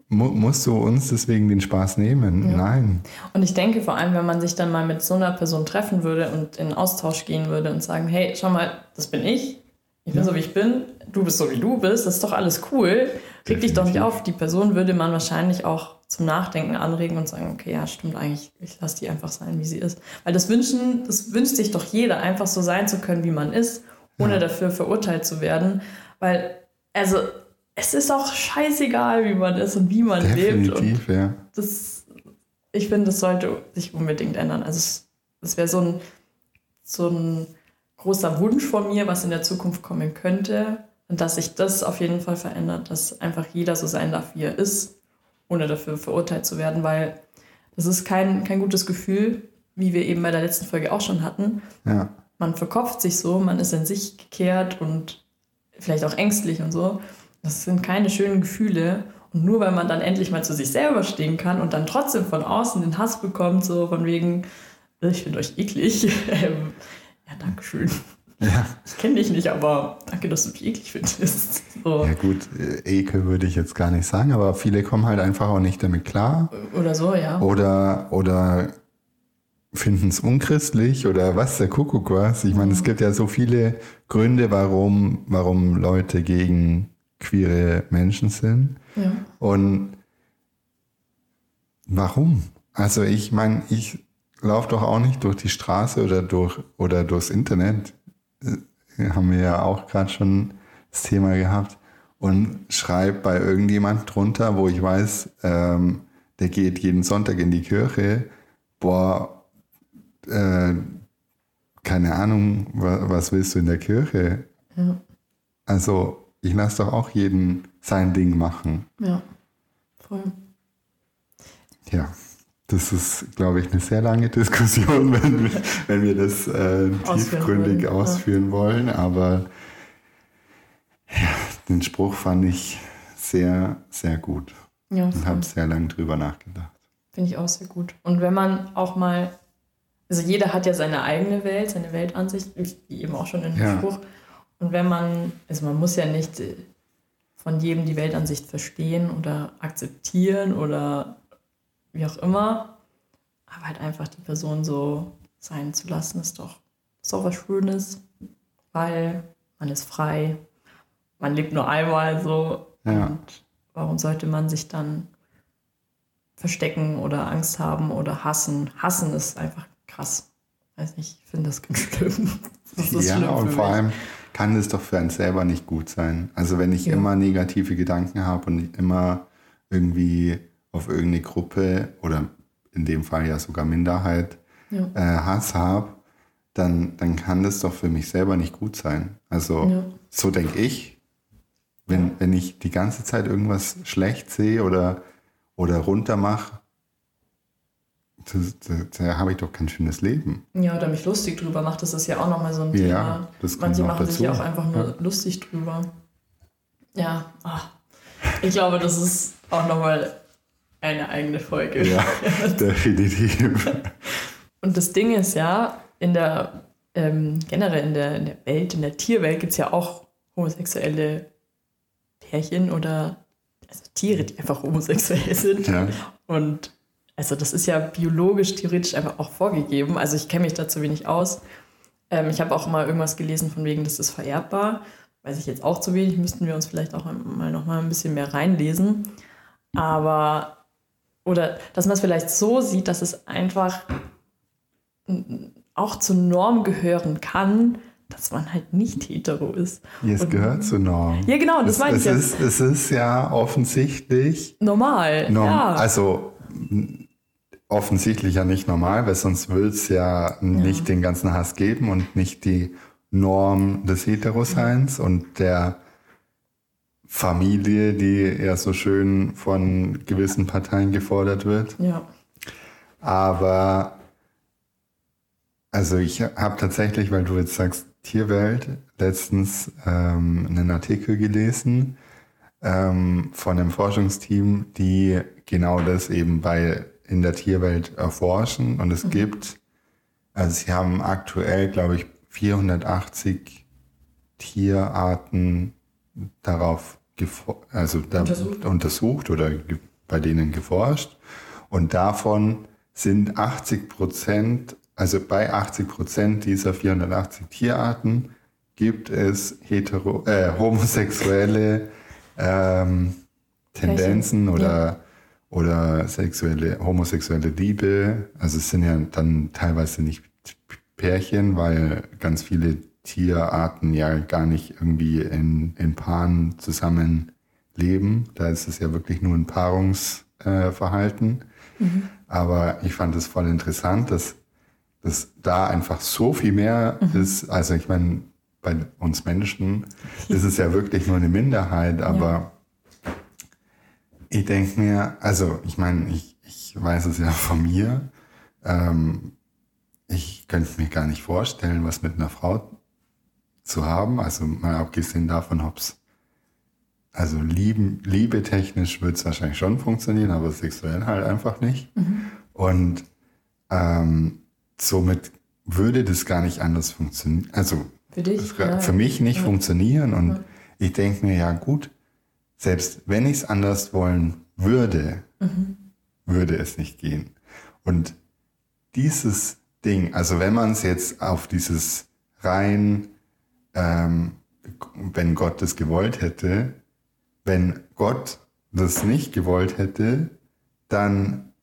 mu musst du uns deswegen den Spaß nehmen? Ja. Nein. Und ich denke vor allem, wenn man sich dann mal mit so einer Person treffen würde und in Austausch gehen würde und sagen, hey, schau mal, das bin ich, ich bin so wie ich bin, du bist so wie du bist, das ist doch alles cool. Reg dich doch nicht Definitiv. auf. Die Person würde man wahrscheinlich auch zum Nachdenken anregen und sagen, okay, ja, stimmt eigentlich, ich lasse die einfach sein, wie sie ist. Weil das wünschen, das wünscht sich doch jeder, einfach so sein zu können, wie man ist, ohne Ja. dafür verurteilt zu werden. Weil, also, es ist auch scheißegal, wie man ist und wie man lebt. Und Definitiv, ja. das, ich finde, das sollte sich unbedingt ändern. Also es, das wäre so ein, so ein großer Wunsch von mir, was in der Zukunft kommen könnte. Und dass sich das auf jeden Fall verändert, dass einfach jeder so sein darf, wie er ist, ohne dafür verurteilt zu werden, weil das ist kein, kein gutes Gefühl, wie wir eben bei der letzten Folge auch schon hatten. Ja. Man verkopft sich so, man ist in sich gekehrt und vielleicht auch ängstlich und so. Das sind keine schönen Gefühle. Und nur weil man dann endlich mal zu sich selber stehen kann und dann trotzdem von außen den Hass bekommt, so von wegen, "Äh, ich finde euch eklig. Ja, Dankeschön. Ja. Ich kenne dich nicht, aber danke, dass du mich eklig findest. So. Ja gut, äh, Ekel würde ich jetzt gar nicht sagen, aber viele kommen halt einfach auch nicht damit klar. Oder so, ja. Oder, oder finden es unchristlich oder was, der Kuckuck was. Ich meine, es mhm. gibt ja so viele Gründe, warum, warum Leute gegen queere Menschen sind. Ja. Und warum? Also ich meine, ich laufe doch auch nicht durch die Straße oder durch oder durchs Internet. Äh, haben wir ja auch gerade schon das Thema gehabt und schreibe bei irgendjemand drunter, wo ich weiß, ähm, der geht jeden Sonntag in die Kirche, boah, äh, keine Ahnung, was, was, willst du in der Kirche? Ja. Also ich lasse doch auch jeden sein Ding machen. Ja, voll. Ja. Das ist, glaube ich, eine sehr lange Diskussion, wenn wir, wenn wir das äh, tiefgründig wollen. ausführen wollen. Aber ja, den Spruch fand ich sehr, sehr gut. Ja, und habe sehr lange drüber nachgedacht. Finde ich auch sehr gut. Und wenn man auch mal, also jeder hat ja seine eigene Welt, seine Weltansicht, wie eben auch schon in dem ja. Spruch. Und wenn man, also man muss ja nicht äh, von jedem die Weltansicht verstehen oder akzeptieren oder wie auch immer. Aber halt einfach die Person so sein zu lassen, ist doch, ist doch was Schönes, weil man ist frei, man lebt nur einmal so. Ja. Und warum sollte man sich dann verstecken oder Angst haben oder hassen? Hassen ist einfach krass. Weiß nicht, ich finde das ganz schlimm. Das ja, schlimm und vor allem kann es doch für einen selber nicht gut sein. Also wenn ich ja. immer negative Gedanken habe und immer irgendwie auf irgendeine Gruppe oder in dem Fall ja sogar Minderheit ja. äh, Hass habe, dann, dann kann das doch für mich selber nicht gut sein. Also ja. so denke ich. Wenn, wenn ich die ganze Zeit irgendwas schlecht sehe oder, oder runter mache, da, habe ich doch kein schönes Leben. Ja, oder mich lustig drüber macht, das ist ja auch nochmal so ein ja, Thema. Das Manche machen dazu. sich auch einfach nur ja. lustig drüber. Ja, ach. ich glaube, das ist auch nochmal eine eigene Folge. Ja, definitiv. Und das Ding ist ja, in der ähm, generell in der, in der Welt, in der Tierwelt gibt es ja auch homosexuelle Pärchen oder also Tiere, die einfach homosexuell sind. Ja. Und also das ist ja biologisch, theoretisch einfach auch vorgegeben. Also ich kenne mich dazu wenig aus. Ähm, ich habe auch mal irgendwas gelesen von wegen, das ist vererbbar. Weiß ich jetzt auch zu wenig, müssten wir uns vielleicht auch mal noch mal ein bisschen mehr reinlesen. Aber oder dass man es vielleicht so sieht, dass es einfach auch zur Norm gehören kann, dass man halt nicht hetero ist. Ja, es und, gehört zur Norm. Ja, genau, das es, meine ich es jetzt. Ist, es ist ja offensichtlich normal. Norm, ja. Also offensichtlich ja nicht normal, weil sonst würde es ja, ja, nicht den ganzen Hass geben und nicht die Norm des Heteroseins ja. und der Familie, die ja so schön von gewissen Parteien gefordert wird. Ja. Aber also ich habe tatsächlich, weil du jetzt sagst Tierwelt, letztens ähm, einen Artikel gelesen ähm, von einem Forschungsteam, die genau das eben bei in der Tierwelt erforschen. Und es mhm. gibt, also sie haben aktuell, glaube ich, 480 Tierarten darauf also da untersucht. untersucht oder bei denen geforscht. Und davon sind 80 Prozent, also bei 80 Prozent dieser 480 Tierarten gibt es hetero, äh, homosexuelle ähm, Tendenzen oder, ja. oder sexuelle, homosexuelle Liebe. Also es sind ja dann teilweise nicht Pärchen, weil ganz viele Tierarten ja gar nicht irgendwie in, in Paaren zusammen leben. Da ist es ja wirklich nur ein Paarungsverhalten. Äh, mhm. Aber ich fand es voll interessant, dass, dass da einfach so viel mehr mhm. ist. Also ich meine, bei uns Menschen ist es ja wirklich nur eine Minderheit, aber ja. ich denke mir, also ich meine, ich, ich weiß es ja von mir, ähm, ich könnte mir gar nicht vorstellen, was mit einer Frau zu haben. Also mal abgesehen davon, ob es also lieben, liebetechnisch wird es wahrscheinlich schon funktionieren, aber sexuell halt einfach nicht. Mhm. Und ähm, somit würde das gar nicht anders funktionieren. Also Für dich? Ja. für mich nicht Ja. funktionieren. Und Ja. ich denke mir, ja gut, selbst wenn ich es anders wollen würde, Mhm. würde es nicht gehen. Und dieses Ding, also wenn man es jetzt auf dieses rein, ähm, wenn Gott das gewollt hätte, wenn Gott das nicht gewollt hätte, dann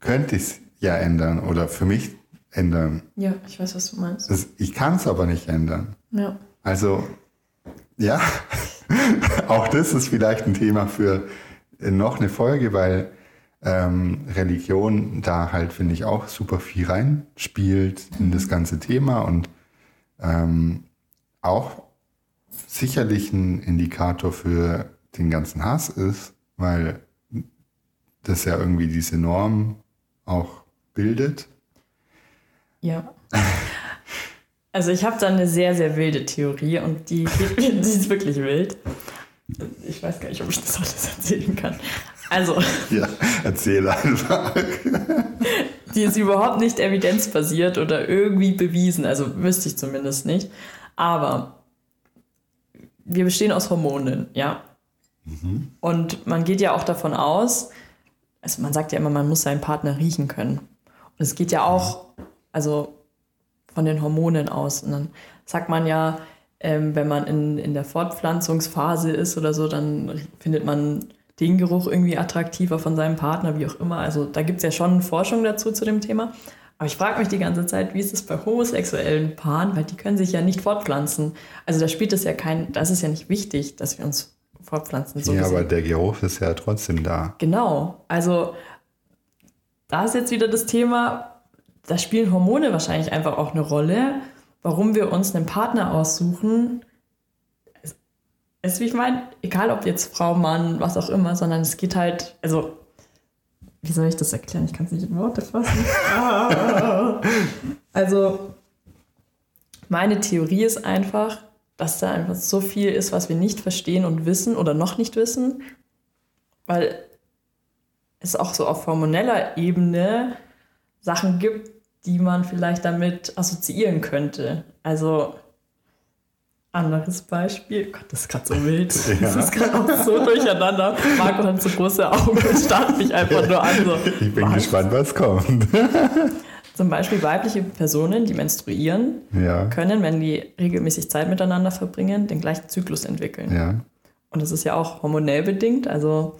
könnte ich es ja ändern oder für mich ändern. Ja, ich weiß, was du meinst. Das, ich kann es aber nicht ändern. Ja. Also, ja, auch das ist vielleicht ein Thema für noch eine Folge, weil ähm, Religion da halt, finde ich, auch super viel reinspielt in das ganze Thema und ähm, auch sicherlich ein Indikator für den ganzen Hass ist, weil das ja irgendwie diese Norm auch bildet. Ja. Also ich habe da eine sehr, sehr wilde Theorie und die, die ist wirklich wild. Ich weiß gar nicht, ob ich das alles erzählen kann. Also, Ja, erzähl einfach. die ist überhaupt nicht evidenzbasiert oder irgendwie bewiesen. Also wüsste ich zumindest nicht. Aber wir bestehen aus Hormonen, ja. Und man geht ja auch davon aus, also man sagt ja immer, man muss seinen Partner riechen können. Und es geht ja auch, also von den Hormonen aus. Und dann sagt man ja, ähm, wenn man in, in der Fortpflanzungsphase ist oder so, dann findet man den Geruch irgendwie attraktiver von seinem Partner, wie auch immer. Also da gibt es ja schon Forschung dazu zu dem Thema. Aber ich frage mich die ganze Zeit, wie ist es bei homosexuellen Paaren, weil die können sich ja nicht fortpflanzen. Also da spielt es ja kein, das ist ja nicht wichtig, dass wir uns fortpflanzen. So ja, gesehen. aber der Geruch ist ja trotzdem da. Genau. Also da ist jetzt wieder das Thema, da spielen Hormone wahrscheinlich einfach auch eine Rolle, warum wir uns einen Partner aussuchen. Es ist, wie ich meine, egal ob jetzt Frau, Mann, was auch immer, sondern es geht halt, also, wie soll ich das erklären? Ich kann es nicht in Worte fassen. Ah. also, meine Theorie ist einfach, dass da einfach so viel ist, was wir nicht verstehen und wissen oder noch nicht wissen, weil es auch so auf hormoneller Ebene Sachen gibt, die man vielleicht damit assoziieren könnte. Also anderes Beispiel, Gott, das ist gerade so wild. Das Ja. ist gerade auch so durcheinander. Marco hat so große Augen und starrt mich einfach nur an. So, Ich bin was? gespannt, was kommt. Zum Beispiel weibliche Personen, die menstruieren, ja, können, wenn die regelmäßig Zeit miteinander verbringen, den gleichen Zyklus entwickeln. ja. Und das ist ja auch hormonell bedingt. Also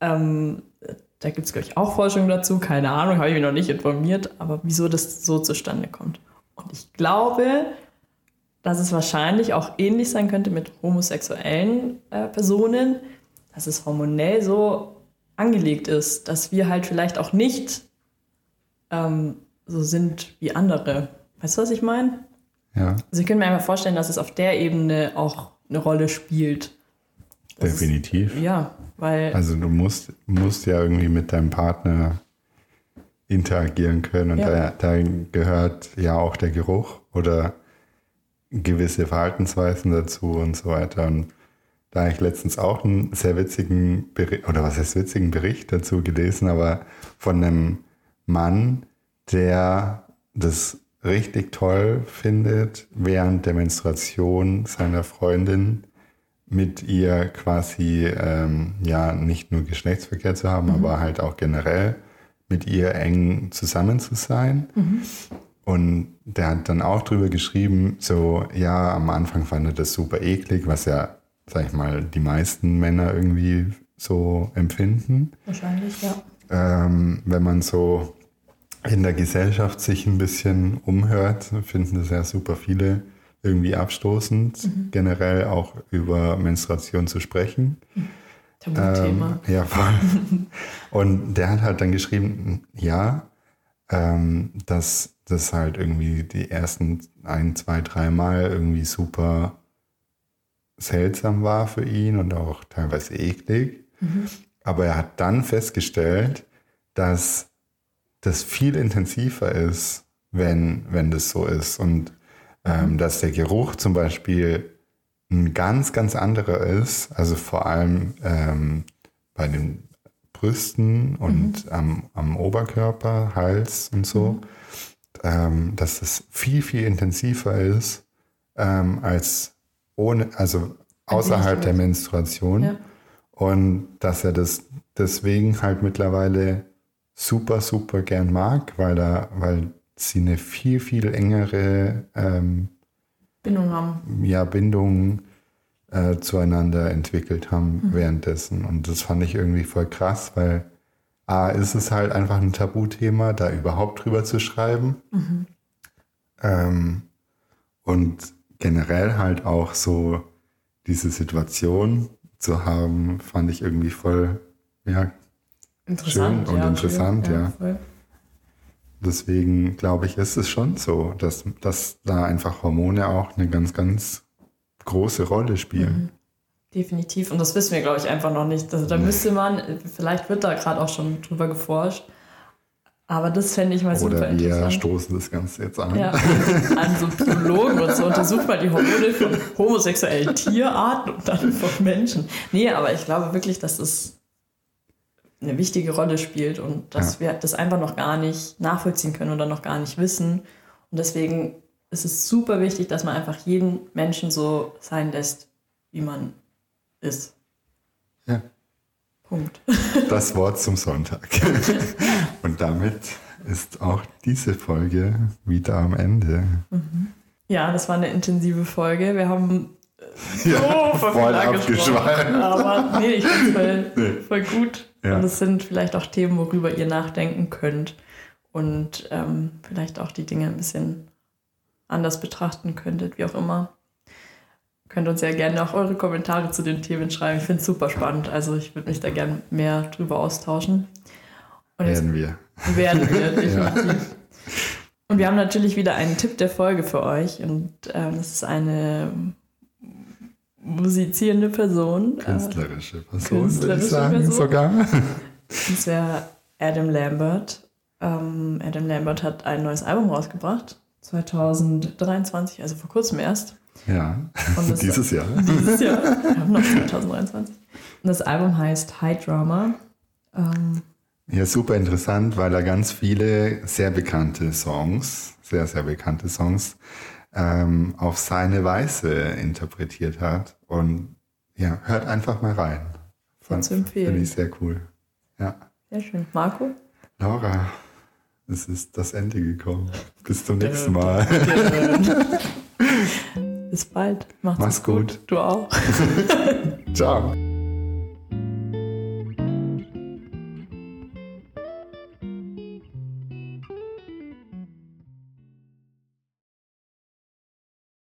ähm, da gibt es, glaube ich, auch Forschung dazu. Keine Ahnung, habe ich mich noch nicht informiert. Aber wieso das so zustande kommt. Und ich glaube, dass es wahrscheinlich auch ähnlich sein könnte mit homosexuellen äh, Personen, dass es hormonell so angelegt ist, dass wir halt vielleicht auch nicht ähm, so sind wie andere. Weißt du, was ich meine? Ja, Also ich könnte mir einfach vorstellen, dass es auf der Ebene auch eine Rolle spielt. Das ist- definitiv. Ja, weil Also du musst, musst ja irgendwie mit deinem Partner interagieren können und Ja. da, da gehört ja auch der Geruch oder gewisse Verhaltensweisen dazu und so weiter. Und da habe ich letztens auch einen sehr witzigen Bericht, oder was heißt witzigen Bericht dazu gelesen, aber von einem Mann, der das richtig toll findet, während der Menstruation seiner Freundin mit ihr quasi ähm, ja nicht nur Geschlechtsverkehr zu haben, aber halt auch generell mit ihr eng zusammen zu sein. Und der hat dann auch drüber geschrieben, so ja, am Anfang fand er das super eklig, was ja, sag ich mal, die meisten Männer irgendwie so empfinden. wahrscheinlich, ja. Ähm, wenn man so in der Gesellschaft sich ein bisschen umhört, finden das ja super viele irgendwie abstoßend, generell auch über Menstruation zu sprechen. Tabuthema. Ähm, ja, voll. Und der hat halt dann geschrieben, ja, ähm, dass das halt irgendwie die ersten ein, zwei, drei Mal irgendwie super seltsam war für ihn und auch teilweise eklig. Aber er hat dann festgestellt, dass das viel intensiver ist, wenn, wenn das so ist. Und ähm, dass der Geruch zum Beispiel ein ganz, ganz anderer ist. Also vor allem ähm, bei den Brüsten und am, am Oberkörper, Hals und so. Ähm, dass es viel, viel intensiver ist ähm, als ohne, also außerhalb der Menstruation. Ja. Und dass er das deswegen halt mittlerweile super, super gern mag, weil, er, weil sie eine viel, viel engere ähm, Bindung haben. ja, Bindung äh, zueinander entwickelt haben Mhm. währenddessen. Und das fand ich irgendwie voll krass, weil A, ist es halt einfach ein Tabuthema, da überhaupt drüber zu schreiben. Mhm. Ähm, und generell halt auch so diese Situation zu haben, fand ich irgendwie voll, ja, Interessant. Schön und ja, interessant, ja. voll. deswegen glaube ich, ist es schon so, dass, dass da einfach Hormone auch eine ganz, ganz große Rolle spielen. Definitiv. Und das wissen wir, glaube ich, einfach noch nicht. Also, da müsste man, vielleicht wird da gerade auch schon drüber geforscht. Aber das fände ich mal super Oder wir interessant. stoßen das Ganze jetzt an. Ja, an so Biologen und so untersucht mal die Hormone von homosexuellen Tierarten und dann von Menschen. Nee, aber ich glaube wirklich, dass das eine wichtige Rolle spielt und dass wir das einfach noch gar nicht nachvollziehen können oder noch gar nicht wissen. Und deswegen ist es super wichtig, dass man einfach jeden Menschen so sein lässt, wie man ist. Ja. Punkt. Das Wort zum Sonntag. Und damit ist auch diese Folge wieder am Ende. Ja, das war eine intensive Folge. Wir haben Ja, so voll abgeschweift. Aber nee, ich finde voll, Nee. voll gut. Ja. Und es sind vielleicht auch Themen, worüber ihr nachdenken könnt. Und ähm, vielleicht auch die Dinge ein bisschen anders betrachten könntet, wie auch immer. Könnt uns ja gerne auch eure Kommentare zu den Themen schreiben. Ich finde es super spannend. Also ich würde mich da gerne mehr drüber austauschen. Und Werden wir. werden wir, definitiv. Und wir haben natürlich wieder einen Tipp der Folge für euch. Und ähm, das ist eine musizierende Person. Äh, Künstlerische Person, würde ich künstlerische sagen, Person. sogar. das wäre Adam Lambert. Ähm, Adam Lambert hat ein neues Album rausgebracht. 2023, also vor kurzem erst. Ja, dieses Jahr. Dieses Jahr. Wir haben noch 2023. Und das Album heißt High Drama. Ähm, Ja, super interessant, weil er ganz viele sehr bekannte Songs, sehr, sehr bekannte Songs, ähm, auf seine Weise interpretiert hat. Und ja, hört einfach mal rein. Fand- zu empfehlen. Finde ich sehr cool. Ja. sehr schön. Marco? Laura, es ist das Ende gekommen. Bis zum nächsten Mal. Bis bald. Macht's, Mach's gut. Du auch. Ciao.